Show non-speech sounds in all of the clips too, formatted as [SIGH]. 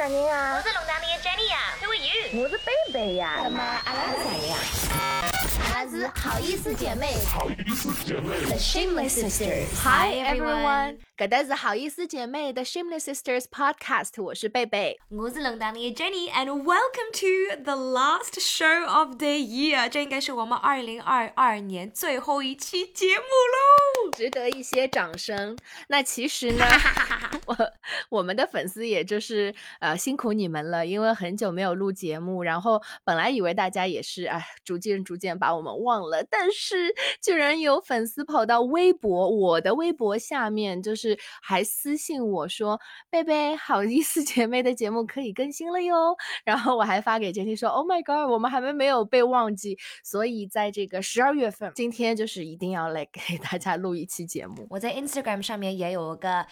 啥人啊？我是龙潭里的 Jenny 呀，Who are you？我是贝贝呀。那么阿拉是谁呀？阿拉是好意思姐妹。好意思姐妹。The Shameless Sisters。Hi everyone，搿搭是好意思姐妹的 Shameless Sisters Podcast，我是贝贝。我是龙潭里的 Jenny，and welcome to the last show of the year。这应该是我们二零二二年最后一期节目喽，值得一些掌声。那其实呢，[LAUGHS] 我我们的粉丝也就是呃辛苦你们了，因为很久没有录节目，然后本来以为大家也是哎逐渐逐渐把我们忘了，但是居然有粉丝跑到微博我的微博下面，就是还私信我说贝贝好意思姐妹的节目可以更新了哟，然后我还发给杰 y 说 Oh my God，我们还没没有被忘记，所以在这个十二月份，今天就是一定要来给大家录一期节目。我在 Instagram 上面也有个。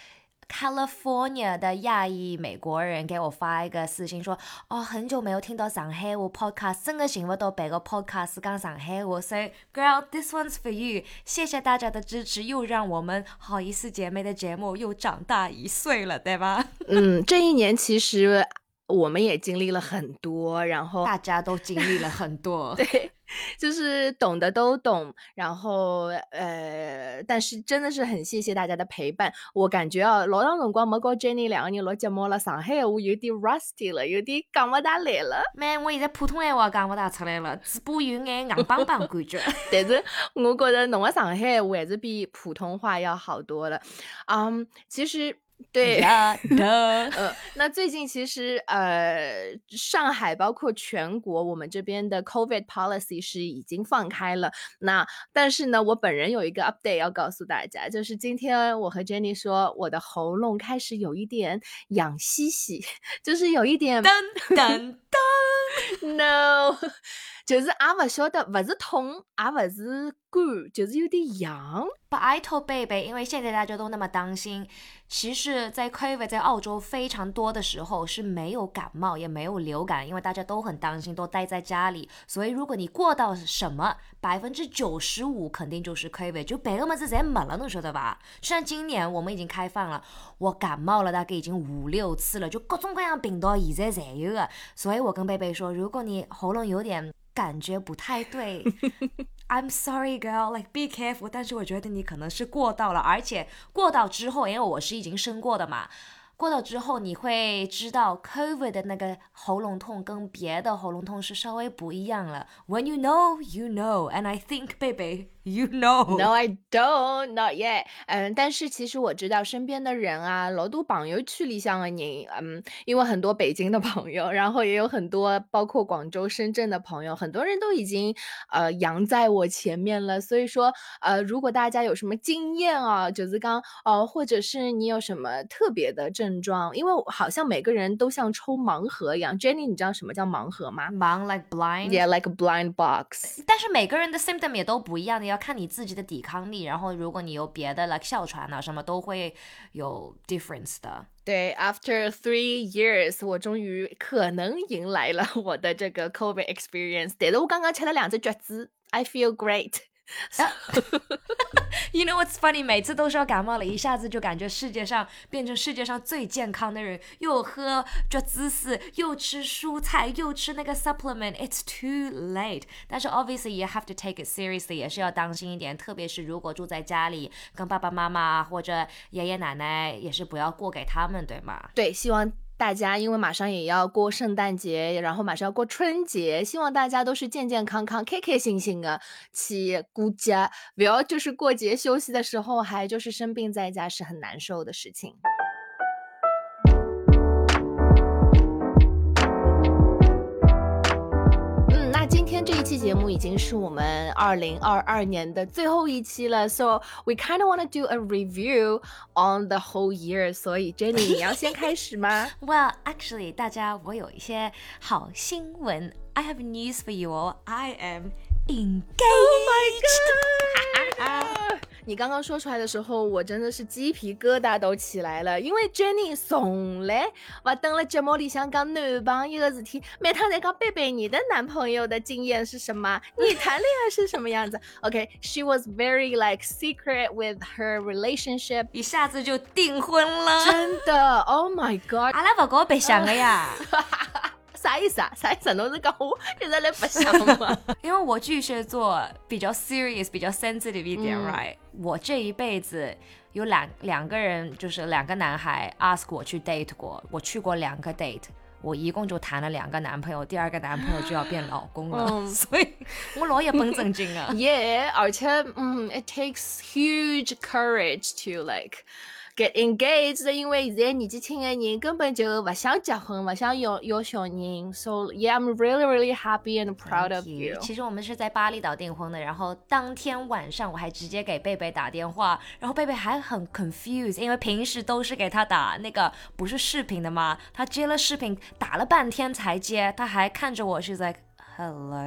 California 的亚裔美国人给我发一个私信说：“哦，很久没有听到上海话 podcast，真的想不到别个 podcast 讲上海话。”所以，Girl，this one's for you。谢谢大家的支持，又让我们好意思姐妹的节目又长大一岁了，对吧？[LAUGHS] 嗯，这一年其实我们也经历了很多，然后大家都经历了很多，[LAUGHS] 对。就是懂的都懂，然后呃，但是真的是很谢谢大家的陪伴。我感觉啊，老长辰光没跟 Jenny 两个人录节目了，上海话有点 rusty 了，有点讲不大来了。没，我现在普通话讲不大出来了，嘴巴有眼硬邦邦感觉。[LAUGHS] 但是我觉得侬的上海话还是比普通话要好多了。嗯，其实。对，[LAUGHS] 呃，那最近其实呃，上海包括全国，我们这边的 COVID policy 是已经放开了。那但是呢，我本人有一个 update 要告诉大家，就是今天我和 Jenny 说，我的喉咙开始有一点痒兮兮，就是有一点噔噔噔，no。[LAUGHS] 就是也勿晓得，勿是痛，也勿是干，就是有点痒。But I told baby，因为现在大家都那么担心，其实，在 COVID 在澳洲非常多的时候是没有感冒，也没有流感，因为大家都很担心，都待在家里。所以如果你过到什么，百分之九十五肯定就是 COVID，就别个么子侪没了，侬晓得吧？像今年我们已经开放了，我感冒了大概已经五六次了，就各种各样病毒现在侪有的。所以我跟贝贝说，如果你喉咙有点。感觉不太对，I'm sorry, girl. Like be careful. 但是我觉得你可能是过到了，而且过到之后，因为我是已经生过的嘛，过到之后你会知道，COVID 的那个喉咙痛跟别的喉咙痛是稍微不一样了。When you know, you know. And I think, baby. You know? No, I don't. Not yet. 嗯，但是其实我知道身边的人啊，老多朋友区里向的人，嗯，因为很多北京的朋友，然后也有很多包括广州、深圳的朋友，很多人都已经呃扬在我前面了。所以说，呃，如果大家有什么经验啊，九子刚呃，或者是你有什么特别的症状，因为好像每个人都像抽盲盒一样。Jenny，你知道什么叫盲盒吗？盲 like blind. Yeah, like a blind box. 但是每个人的 symptom 也都不一样的。要看你自己的抵抗力，然后如果你有别的，like 哮喘啊什么，都会有 difference 的。对，after three years，我终于可能迎来了我的这个 COVID experience。但是我刚刚吃了两只橘子，I feel great。[LAUGHS] You know what's funny？每次都说感冒了，一下子就感觉世界上变成世界上最健康的人，又喝这芝士，又吃蔬菜，又吃那个 supplement。It's too late。但是 obviously you have to take it seriously，也是要当心一点，特别是如果住在家里，跟爸爸妈妈或者爷爷奶奶，也是不要过给他们，对吗？对，希望。大家因为马上也要过圣诞节，然后马上要过春节，希望大家都是健健康康、开开心心的去过节，不要就是过节休息的时候还就是生病在家，是很难受的事情。节目已经是我们二零二二年的最后一期了，so we kind of want to do a review on the whole year。所以 Jenny，你要先开始吗？Well, [LAUGHS] actually，大家我有一些好新闻，I have news for you all. I am engaged. Oh my god! 你刚刚说出来的时候，我真的是鸡皮疙瘩都起来了，因为 Jenny 从来不登了节目里想讲男朋友的事体，每趟在讲贝贝你的男朋友的经验是什么，你 [LAUGHS] 谈恋爱是什么样子。OK，she、was very like secret with her relationship，一下子就订婚了，真的，Oh my God，阿拉不搞白相的呀。[LAUGHS] 啥意思啊？啥意思？侬是讲我一直在白相吗？[LAUGHS] 因为我巨蟹座比较 serious，比较 sensitive 一点、嗯 r i g h t 我这一辈子有两两个人，就是两个男孩 ask 我去 date 过，我去过两个 date。我一共就谈了两个男朋友，第二个男朋友就要变老公了，嗯 [LAUGHS] 所以我老也绷正经啊。[LAUGHS] Yeah，而且嗯，it takes huge courage to like get engaged，因为现在年纪轻的人根本就不想结婚，不想有有小人。So yeah，I'm really really happy and proud of you。其实我们是在巴厘岛订婚的，然后当天晚上我还直接给贝贝打电话，然后贝贝还很 confused，因为平时都是给他打那个不是视频的嘛？他接了视频打了半天才接，他还看着我是 like hello，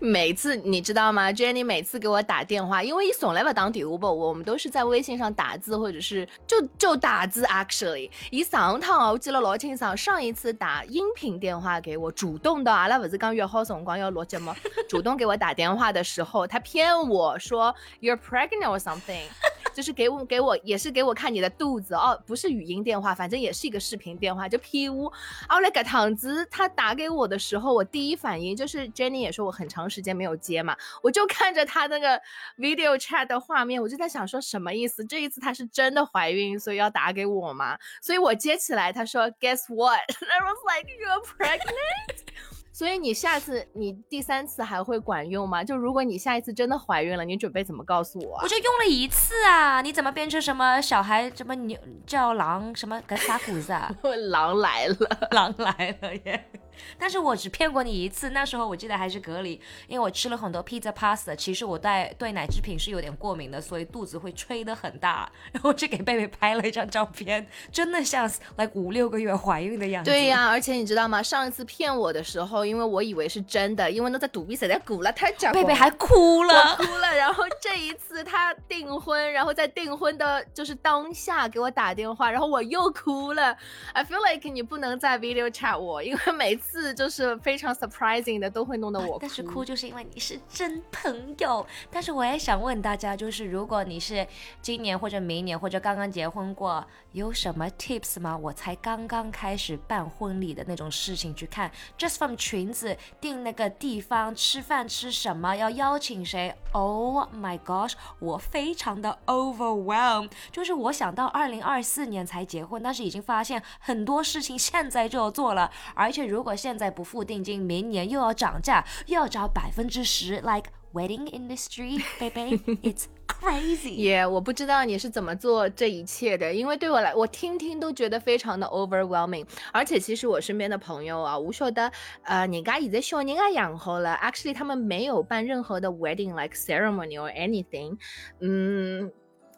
每次你知道吗？Jenny 每次给我打电话，因为一从来不打电话不，我们都是在微信上打字，或者是就就打字。Actually，一上趟我记得老清爽，上一次打音频电话给我，主动的，阿拉不是刚约好辰光要录节目，主动给我打电话的时候，他骗我说 You're pregnant or something。就是给我给我也是给我看你的肚子哦，不是语音电话，反正也是一个视频电话，就 P 五。后来个趟子他打给我的时候，我第一反应就是 Jenny 也说我很长时间没有接嘛，我就看着他那个 video chat 的画面，我就在想说什么意思？这一次她是真的怀孕，所以要打给我吗？所以我接起来，他说 Guess what? [LAUGHS] I was like You're pregnant。所以你下次你第三次还会管用吗？就如果你下一次真的怀孕了，你准备怎么告诉我啊我？就用了一次啊，你怎么变成什么小孩什么牛叫狼什么个啥谷子啊？[LAUGHS] 狼来了。狼来了耶！但是我只骗过你一次，那时候我记得还是隔离，因为我吃了很多 pizza pasta，其实我对对奶制品是有点过敏的，所以肚子会吹得很大，[LAUGHS] 然后我就给贝贝拍了一张照片，真的像 like 五六个月怀孕的样子。对呀、而且你知道吗？上一次骗我的时候，因为我以为是真的，因为那在肚皮实在鼓了太假，贝贝还哭我了。哭了。然后这一次他订婚，然后在订婚的就是当下给我打电话，然后我又哭了。I feel like 你不能再 video chat 我，因为每次就是非常 surprising 的都会弄得我哭。但是哭就是因为你是真朋友。但是我也想问大家，就是如果你是今年或者明年或者刚刚结婚过，有什么 tips 吗？我才刚刚开始办婚礼的那种事情去看，just from 裙子定那个地方，吃饭吃什么，要邀请谁？Oh my gosh，我非常的 overwhelmed。就是我想到二零二四年才结婚，但是已经发现很多事情现在就要做了，而且如果现在不付定金，明年又要涨价，又要涨百分之十，like wedding industry, baby, [LAUGHS] it's crazy. 也我不知道你是怎么做这一切的，因为对我来，我听听都觉得非常的 overwhelming。而且其实我身边的朋友啊，我晓得，呃，人家现在小人也养好了，actually 他们没有办任何的 wedding like ceremony or anything，嗯。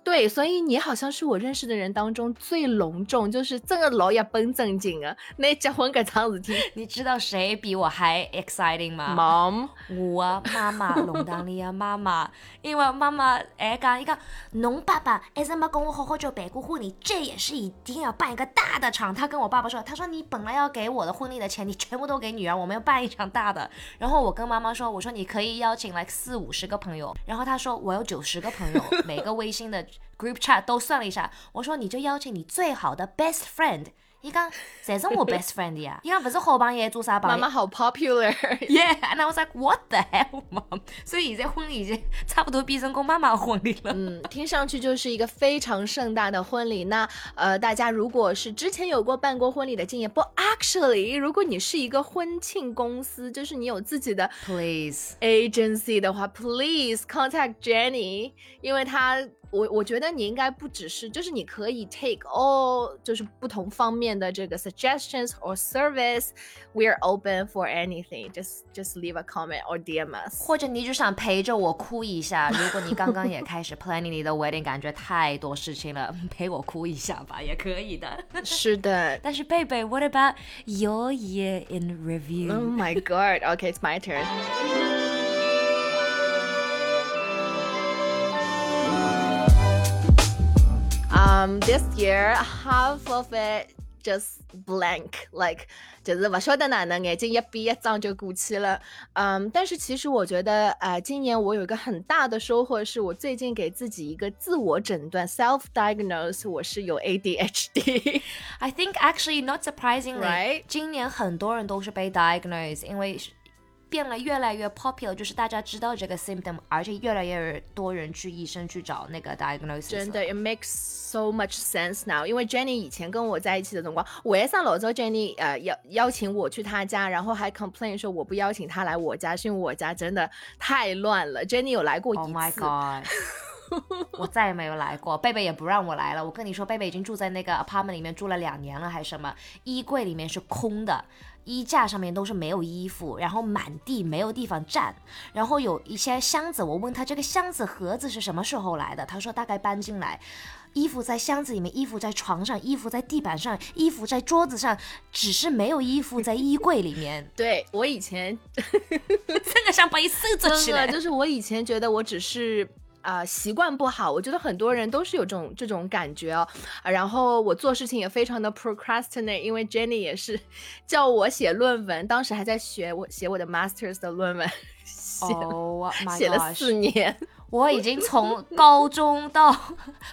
对，所以你好像是我认识的人当中最隆重，就是这个老一本正经啊。那结婚搿桩事体你知道谁比我还 exciting 吗？，mom，我妈妈，弄堂里的妈妈，因为妈妈哎讲，伊讲，侬爸爸一直没跟我好好就办过婚礼，这也是一定要办一个大的场。他跟我爸爸说，他说你本来要给我的婚礼的钱，你全部都给女儿，我们要办一场大的。然后我跟妈妈说，我说你可以邀请来四五十个朋友，然后他说我有九十个朋友，[LAUGHS] 每个微信的 group chat 都算了一下，我说你就邀请你最好的 best friend。伊讲，谁是我 best friend 呀？[LAUGHS] 伊讲不是好朋友做啥朋友？妈妈好 popular。[LAUGHS] Yeah, and I was like, what the hell, mom？所以现在婚礼已经差不多变成跟妈妈的婚礼了。嗯，听上去就是一个非常盛大的婚礼。那呃，大家如果是之前有过办过婚礼的经验，不，actually，如果你是一个婚庆公司，就是你有自己的 Please，agency 的话，please contact Jenny，因为她，我我觉得你应该不只是，就是你可以 take all，就是不同方面的这个 suggestions or service。We're open for anything. Just just leave a comment or DM us. 或者你就想陪着我哭一下，如果你刚刚也开始 planning 你的 wedding，感觉太多事情了，陪我哭一下吧，也可以的。是的。但是贝贝，What [LAUGHS] about [LAUGHS] your year in review？、 Oh my god. Okay, it's my turn. um, this year half of it just blank, like 就是不晓得哪能，眼睛一闭一张就过去了。嗯，但是其实我觉得，呃，今年我有一个很大的收获，是我最近给自己一个自我诊断 （self diagnose），我是有 ADHD。 I [LAUGHS] think actually not surprisingly，、 Right 今年很多人都是被 diagnose，因为是 变了越来越 popular，就是大家知道这个 symptom，而且越来越多人去医生去找那个 diagnosis。真的，it makes so much sense now。因为 Jenny 以前跟我在一起的辰光，为啥老早 Jenny 呃邀邀请我去她家，然后还 complain 说我不邀请她来我家，是因为我家真的太乱了。Jenny 有来过一次 Oh my god！[LAUGHS] 我再也没有来过，贝贝也不让我来了。我跟你说，贝贝已经住在那个 apartment 里面住了两年了，还是什么？衣柜里面是空的，衣架上面都是没有衣服，然后满地没有地方站，然后有一些箱子。我问他这个箱子盒子是什么时候来的，他说大概搬进来。衣服在箱子里面，衣服在床上，衣服在地板上，衣服在桌子上，只是没有衣服在衣柜里面。[LAUGHS] 对我以前真的像被收着起来真的。就是我以前觉得我只是。啊、习惯不好，我觉得很多人都是有这种这种感觉哦。啊然后我做事情也非常的 procrastinate，因为 Jenny 也是叫我写论文，当时还在学我写我的 masters 的论文，[LAUGHS] 写、Oh 写了四年。我已经从高中到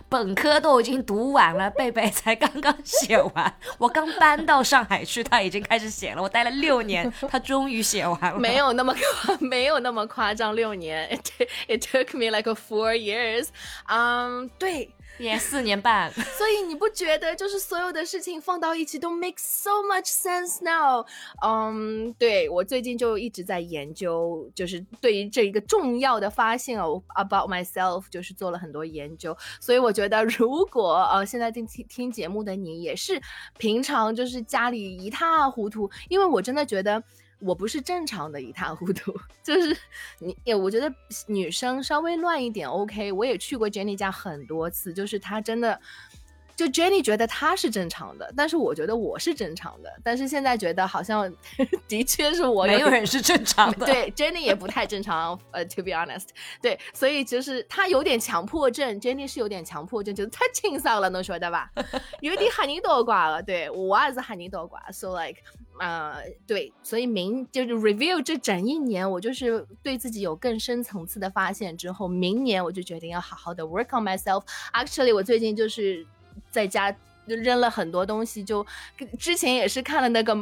本科都已经读完了，贝贝才刚刚写完。我刚搬到上海去，他已经开始写了。我待了六年，他终于写完了。没有那么，没有那么夸张，六年，it [LAUGHS] it took me like four years。嗯，对，也四年半。[LAUGHS] 所以你不觉得就是所有的事情放到一起都 make so much sense now？嗯，对我最近就一直在研究，就是对于这一个重要的发现哦，about myself，就是做了很多研究。所以我觉得，如果呃现在听听听节目的你也是平常就是家里一塌糊涂，因为我真的觉得。我不是正常的一塌糊涂，[LAUGHS] 就是你，也我觉得女生稍微乱一点 OK。我也去过 Jenny 家很多次，就是她真的，就 Jenny 觉得她是正常的，但是我觉得我是正常的，但是现在觉得好像 [LAUGHS] 的确是我没有人是正常的。[LAUGHS] 对，Jenny 也不太正常，呃，to be honest，对，所以就是她有点强迫症，Jenny 是有点强迫症，就是太清爽了，能晓得吧？有点吓人倒挂了，对我也是吓人倒挂，so like，呃，对，所以明就是 review 这整一年，我就是对自己有更深层次的发现之后，明年我就决定要好好的 work on myself。Actually，我最近就是在家扔了很多东西，就之前也是看了那个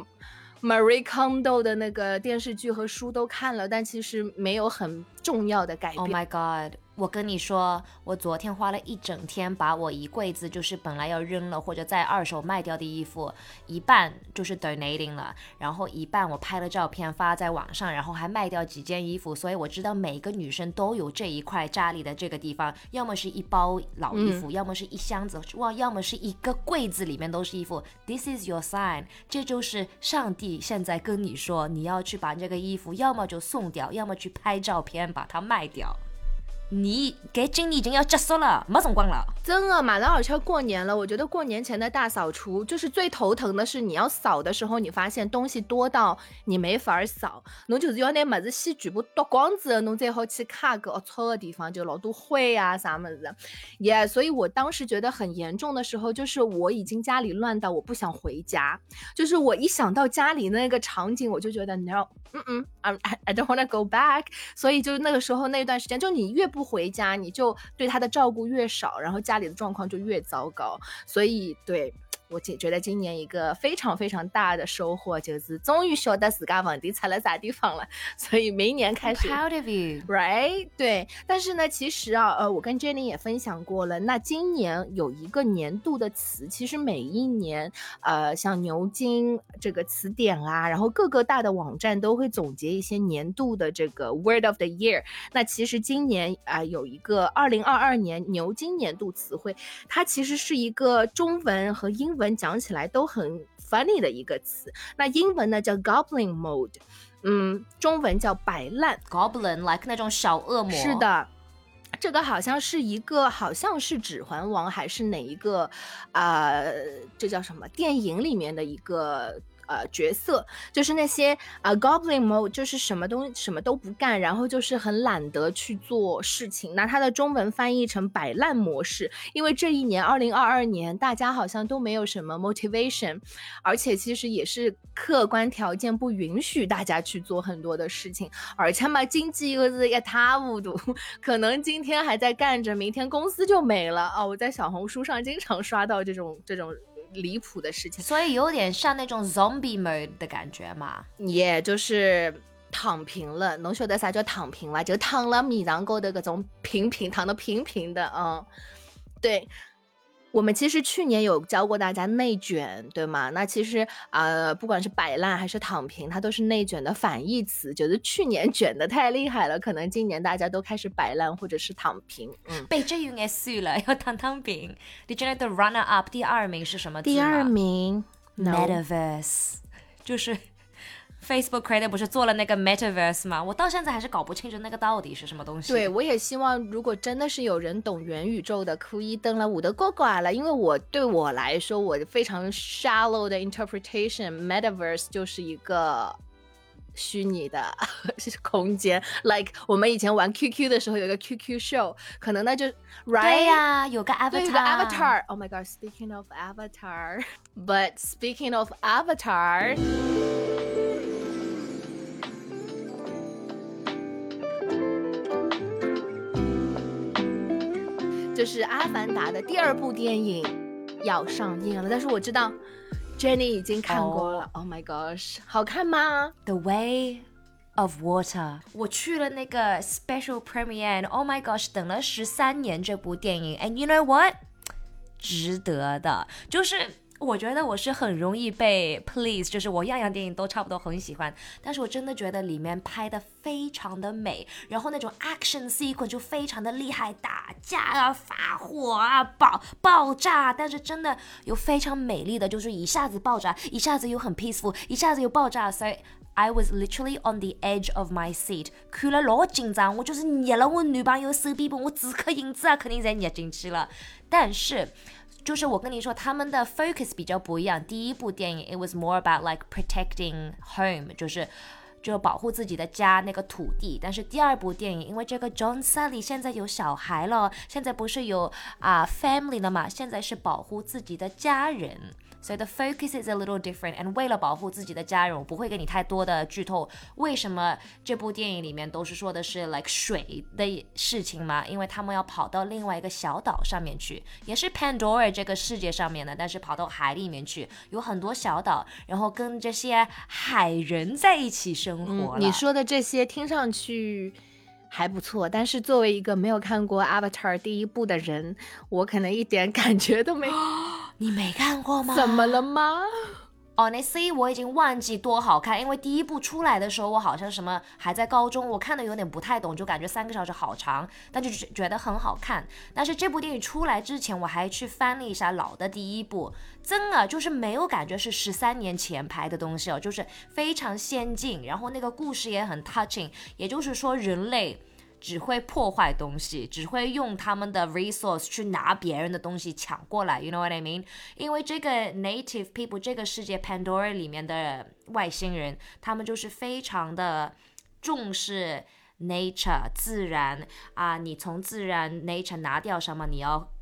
Marie Kondo 的那个电视剧和书都看了，但其实没有很重要的改变。Oh my god！我跟你说，我昨天花了一整天，把我一柜子就是本来要扔了或者在二手卖掉的衣服，一半就是 donating 了，然后一半我拍了照片发在网上，然后还卖掉几件衣服，所以我知道每个女生都有这一块家里的这个地方，要么是一包老衣服，要么是一箱子，哇，要么是一个柜子里面都是衣服。This is your sign，这就是上帝现在跟你说，你要去把这个衣服，要么就送掉，要么去拍照片把它卖掉。你该今年已经要结束了，没辰光了。真的，马上而且要过年了，我觉得过年前的大扫除就是最头疼的是，你要扫的时候，你发现东西多到你没法扫，侬就是要拿么子先全部夺光之后，侬再好去卡个龌龊的地方，就老多灰啊啥么子，也、所以我当时觉得很严重的时候，就是我已经家里乱到我不想回家，就是我一想到家里那个场景，我就觉得 no，嗯嗯，I I don't wanna go back，所以就那个时候那段时间，就你越不不回家，你就对他的照顾越少，然后家里的状况就越糟糕。所以对我觉觉得今年一个非常非常大的收获就是终于晓得自家问题出了啥地方了，所以明年开始 Proud of you。Right，对，但是呢，其实啊，呃，我跟 Jenny 也分享过了。那今年有一个年度的词，其实每一年，呃，像牛津这个词典啊，然后各个大的网站都会总结一些年度的这个 Word of the Year。那其实今年啊、有一个二零二二年牛津年度词汇，它其实是一个中文和英文讲起来都很 funny 的一个词。那英文呢叫 Goblin Mode，嗯，中文叫摆烂。Goblin like 那种小恶魔。是。的。这个好像是一个，好像是《指环王》还是哪一个，呃，这叫什么电影里面的一个呃角色，就是那些啊 Goblin mode，就是什么东什么都不干，然后就是很懒得去做事情。那它的中文翻译成摆烂模式，因为这一年二零二二年大家好像都没有什么 motivation，而且其实也是客观条件不允许大家去做很多的事情，而且嘛经济又是一塌糊涂，[LAUGHS] 可能今天还在干着，明天公司就没了哦。我在小红书上经常刷到这种这种离谱的事情，所以有点像那种 zombie mode 的感觉嘛，也就是躺平了。侬晓得啥叫躺平吗？就躺了米上高的各种平平躺的平平的，嗯，对。我们其实去年有教过大家内卷，对吗？那其实呃，不管是摆烂还是躺平，它都是内卷的反义词。觉得去年卷的太厉害了，可能今年大家都开始摆烂或者是躺平。嗯，被这应该碎了，[LAUGHS] 要躺躺平。你觉得 the runner up 第二名是什么？第二名 metaverse，就是。Facebook creator 不是做了那个 Metaverse 吗？我到现在还是搞不清楚那个到底是什么东西。对，我也希望如果真的是有人懂元宇宙的，可以登了我的呱呱了。因为我对我来说，我非常 shallow 的 interpretation，Metaverse 就是一个虚拟的空间。Like 我们以前玩 QQ 的时候，有个 QQ show，可能那就 right 对呀，有个 avatar。有个 avatar。Oh my god！Speaking of avatar，but speaking of avatar。就是《阿凡达》的第二部电影要上映了，但是我知道 Jenny 已经看过了。Oh my gosh，好看吗？The Way of Water，我去了那个 special premiere。Oh my gosh，等了十三年这部电影，And you know what？值得的，就是。我觉得我是很容易被 please，就是我样样电影都差不多很喜欢，但是我真的觉得里面拍的非常的美，然后那种 action sequence 就非常的厉害，打架啊、发火啊、爆爆炸，但是真的有非常美丽的，就是一下子爆炸，一下子又很 peaceful，一下子又爆炸，所以 I was literally on the edge of my seat，看了老紧张，我就是捏了我女朋友手臂部，我此刻影子啊肯定在捏进去了，但是。就是我跟你说，他们的 focus 比较不一样。第一部电影，it was more about like protecting home，就是就保护自己的家那个土地。但是第二部电影，因为这个 John Sally 现在有小孩了，现在不是有啊 family 了嘛，现在是保护自己的家人。所以 the focus is a little different。And 为了保护自己的家人，我不会给你太多的剧透。为什么这部电影里面都是说的是 like 水的事情吗？因为他们要跑到另外一个小岛上面去，也是 Pandora 这个世界上面的，但是跑到海里面去，有很多小岛，然后跟这些海人在一起生活。你说的这些听上去。还不错，但是作为一个没有看过《Avatar》第一部的人，我可能一点感觉都没。[LAUGHS] 你没看过吗？怎么了吗？Honestly，我已经忘记多好看，因为第一部出来的时候，我好像什么还在高中，我看的有点不太懂，就感觉三个小时好长，但就觉得很好看。但是这部电影出来之前，我还去翻了一下老的第一部，真的就是没有感觉是十三年前拍的东西哦，就是非常先进，然后那个故事也很 touching，也就是说人类。只会破坏东西，只会用他们的 resource 去拿别人的东西抢过来，you know what I mean？因为这个 native people 这个世界 Pandora 里面的外星人，他们就是非常的重视 nature 自然啊，你从自然 nature 拿掉什么，你要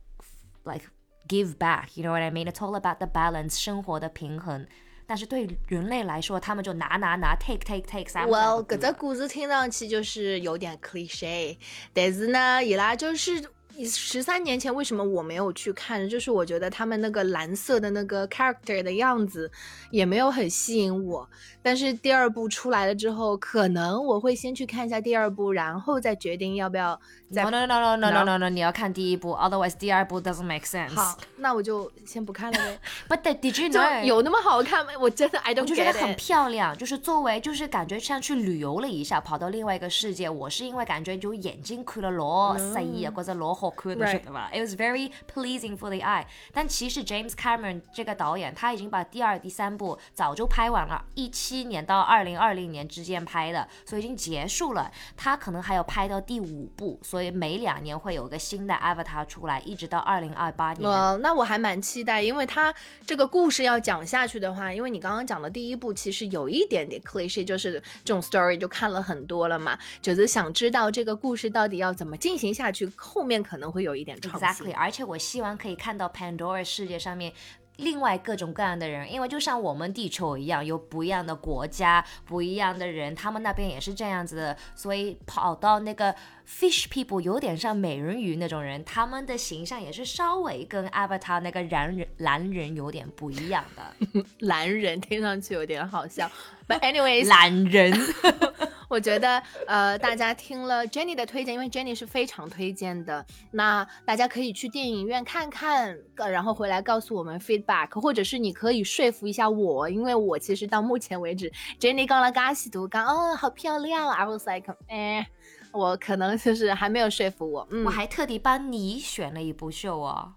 like give back，you know what I mean？It's all about the balance 生活的平衡。 但是对人类来说，他们就拿拿拿，take take take，三 Well，搿只故事听上去就是有点 cliche，但是呢，伊拉就是。十三年前为什么我没有去看？就是我觉得他们那个蓝色的那个 character 的样子也没有很吸引我。但是第二部出来了之后，可能我会先去看一下第二部，然后再决定要不要。No no no no no no no no，你要看第一部，otherwise 第二部 doesn't make sense。好，那我就先不看了呗。[LAUGHS] But did you know 有那么好看吗？我真的 I don't 觉得很漂亮，就是作为就是感觉像去旅游了一下，跑到另外一个世界。我是因为感觉就眼睛看了老色意，或者老。好看的，晓得吧？It was very pleasing for the eye。但其实 James Cameron 这个导演他已经把第二、第三部早就拍完了，一七年到二零二零年之间拍的，所以已经结束了。他可能还要拍到第五部，所以每两年会有个新的 Avatar 出来，一直到二零二八年。呃，那我还蛮期待，因为他这个故事要讲下去的话，因为你刚刚讲的第一部其实有一点点 cliche，就是这种 story 就看了很多了嘛，就是想知道这个故事到底要怎么进行下去，后面可能会有一点创新。Exactly，而且我希望可以看到 Pandora 世界上面。另外各种各样的人，因为就像我们地球一样，有不一样的国家、不一样的人，他们那边也是这样子的，所以跑到那个 Fish People 有点像美人鱼那种人，他们的形象也是稍微跟 Avatar 那个蓝人蓝人有点不一样的。[LAUGHS] 蓝人听上去有点好笑，But [LAUGHS] anyways，懒人，[LAUGHS] 我觉得呃，大家听了 Jenny 的推荐，因为 Jenny 是非常推荐的，那大家可以去电影院看看，呃然后回来告诉我们 feedback，或者是你可以说服一下我，因为我其实到目前为止，Jenny 刚了嘎西读刚哦，好漂亮，I was like，哎，我可能就是还没有说服我，嗯我，还特地帮你选了一部秀哦，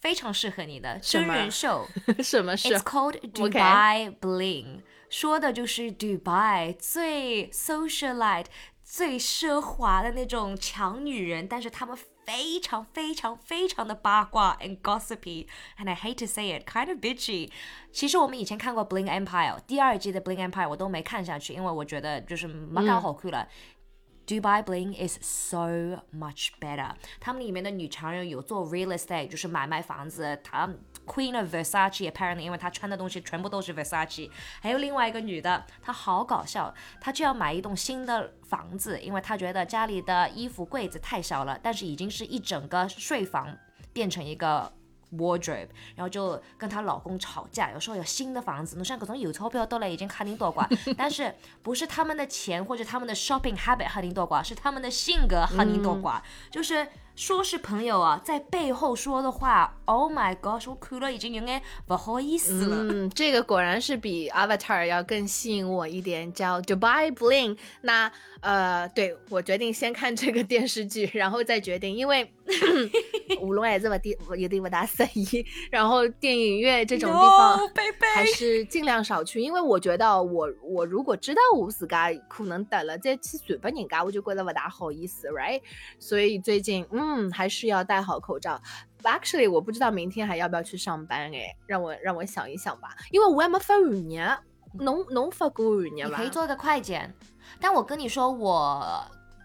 非常适合你的真人秀。[LAUGHS] 什么是 It's called Dubai Bling，说的就是 Dubai 最 socialite、最奢华的那种强女人，但是她们非常非常非常的八卦 and gossipy，and I hate to say it, kind of bitchy。其实我们以前看过 Bling Empire 第二季的 Bling Empire，我都没看下去，因为我觉得就是没搞好看了。Dubai Bling is so much better。他们里面的女强人有做 real estate，就是买卖房子。她 Queen of Versace apparently，因为她穿的东西全部都是 Versace。还有另外一个女的，她好搞笑，她就要买一栋新的房子，因为她觉得家里的衣服柜子太小了，但是已经是一整个睡房变成一个。wardrobe，然后就跟她老公吵架，有时候有新的房子，侬像各种有钞票都来已经吓人多寡，但是不是他们的钱或者他们的 shopping habit 吓人多寡，是他们的性格吓人多寡，就是说是朋友啊，在背后说的话，Oh my gosh，我看了已经有点不好意思了。嗯，这个果然是比 Avatar 要更吸引我一点，叫 Dubai Bling。那呃，对我决定先看这个电视剧，然后再决定，因为 [COUGHS] 无论还是不地有点不大适宜，然后电影院这种地方还是尽量少去，因为我觉得我我如果知道我自家可能得了，再去传给人家，我就觉得不大好意思，right？所以最近嗯还是要戴好口罩。Actually，我不知道明天还要不要去上班哎，让我让我想一想吧，因为我还没发完呢。侬侬发过完呢吧？你可以做个快检，但我跟你说，我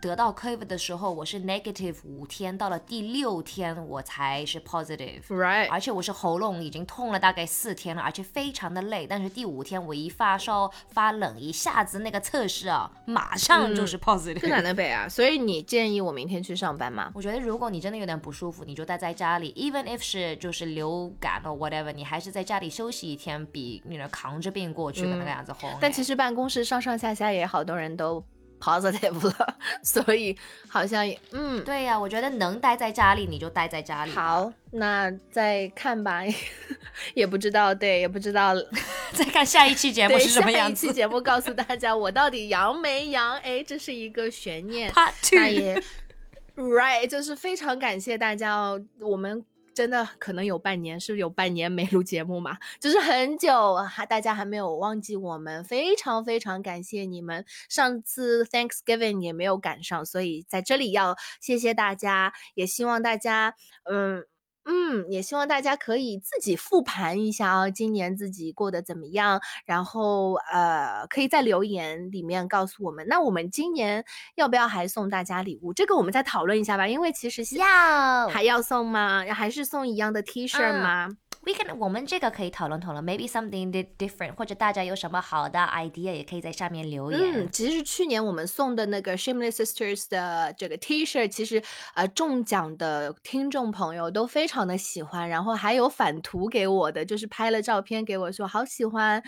得到 COVID 的时候，我是 negative 五天，到了第六天我才是 positive。right，而且我是喉咙已经痛了大概四天了，而且非常的累。但是第五天我一发烧发冷，一下子那个测试啊，马上就是 positive。这哪能背啊？所以你建议我明天去上班吗？我觉得如果你真的有点不舒服，你就待在家里，even if 是就是流感或 whatever，你还是在家里休息一天，比你扛着病过去的那个样子好。但其实办公室上上下下也好多人都 positive 了，[LAUGHS] 所以好像也嗯。对呀、我觉得能待在家里你就待在家里。，好，那再看吧，[LAUGHS] 也不知道，对，也不知道，[LAUGHS] 再看下一期节目，是什么样子。一期节目告诉大家我到底阳没阳？哎，这是一个悬念。Part 那 two，也 right，就是非常感谢大家哦，我们。真的可能有半年，是不是有半年没录节目嘛？就是很久，还大家还没有忘记我们，非常非常感谢你们。上次 Thanksgiving 也没有赶上，所以在这里要谢谢大家，也希望大家，嗯。嗯，也希望大家可以自己复盘一下啊，今年自己过得怎么样？然后呃，可以在留言里面告诉我们。那我们今年要不要还送大家礼物？这个我们再讨论一下吧，因为其实现要还要送吗？还是送一样的 T 恤嗯吗？We can 我们这个可以讨论讨论，maybe something different，或者大家有什么好的 idea 也可以在下面留言。嗯，其实去年我们送的那个 Shameless Sisters 的这个 T-shirt，，其实呃中奖的听众朋友都非常的喜欢，然后还有返图给我的，就是拍了照片给我说好喜欢。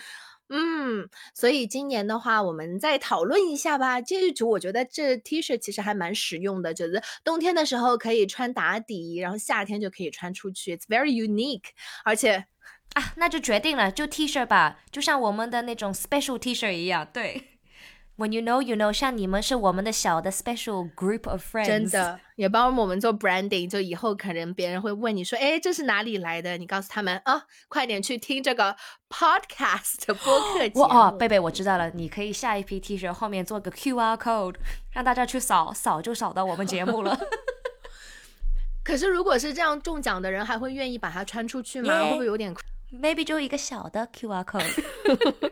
嗯，所以今年的话，我们再讨论一下吧。这一组我觉得这 T 恤其实还蛮实用的，就是冬天的时候可以穿打底，然后夏天就可以穿出去，It's very unique，而且啊，那就决定了，就 T 恤吧，就像我们的那种 special T 恤一样。对，When you know, you know，像你们是我们的小的 special group of friends，真的也帮我们做 branding，就以后可能别人会问你说，哎，这是哪里来的？你告诉他们啊，快点去听这个 podcast [GASPS] 播客节目。哇哦，贝贝，我知道了，你可以下一批 T 恤后面做个 QR code，让大家去扫，扫就扫到我们节目了。[LAUGHS] 可是如果是这样中奖的人，还会愿意把它穿出去吗会不会有点？Maybe 就一个小的 QR code。[LAUGHS]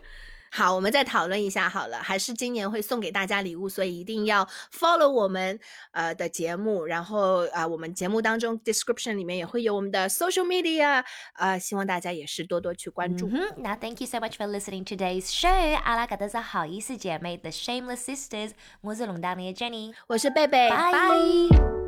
好，我们再讨论一下好了。还是今年会送给大家礼物，所以一定要 follow 我们呃的节目，然后啊、呃我们节目当中 description 里面也会有我们的 social media，呃，希望大家也是多多去关注。嗯哼，那 Thank you so much for listening today's show。阿拉嘎德是好意思姐妹，The Shameless Sisters，我是龙当的 Jenny，我是贝贝，拜。